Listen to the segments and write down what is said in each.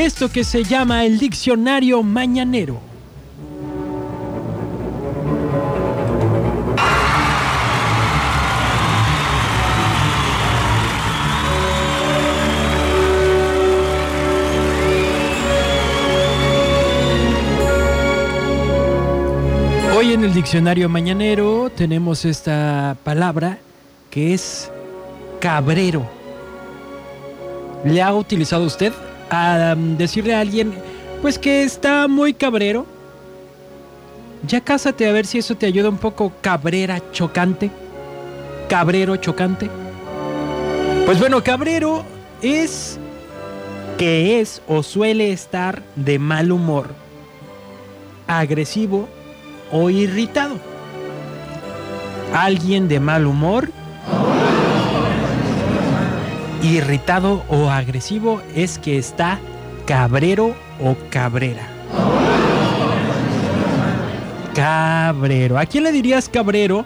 esto que se llama el diccionario mañanero. Hoy en el diccionario mañanero tenemos esta palabra que es cabrero. ¿Le ha utilizado usted a decirle a alguien pues que está muy cabrero? Ya cásate a ver si eso te ayuda un poco cabrera chocante. Cabrero chocante. Pues bueno, cabrero es que es o suele estar de mal humor, agresivo o irritado. Alguien de mal humor, irritado o agresivo es que está cabrero o cabrera. Cabrero. ¿A quién le dirías cabrero?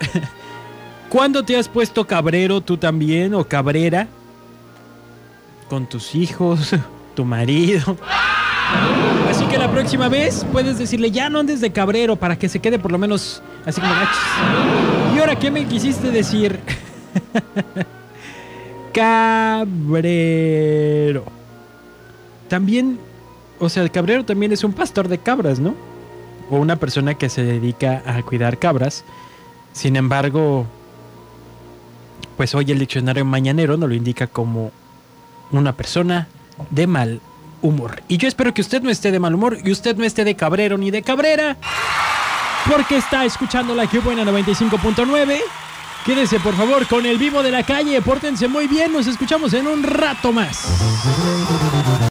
¿Cuándo te has puesto cabrero tú también o cabrera? Con tus hijos, tu marido. Así que la próxima vez puedes decirle, ya no andes de cabrero para que se quede por lo menos así como. ¿Y ahora qué me quisiste decir? cabrero. También, o sea, el cabrero también es un pastor de cabras, ¿no? O una persona que se dedica a cuidar cabras. Sin embargo, pues hoy el diccionario mañanero nos lo indica como una persona de mal humor. Y yo espero que usted no esté de mal humor y usted no esté de cabrero ni de cabrera. Porque está escuchando la que buena 95.9. Quédese por favor con el vivo de la calle. Pórtense muy bien. Nos escuchamos en un rato más.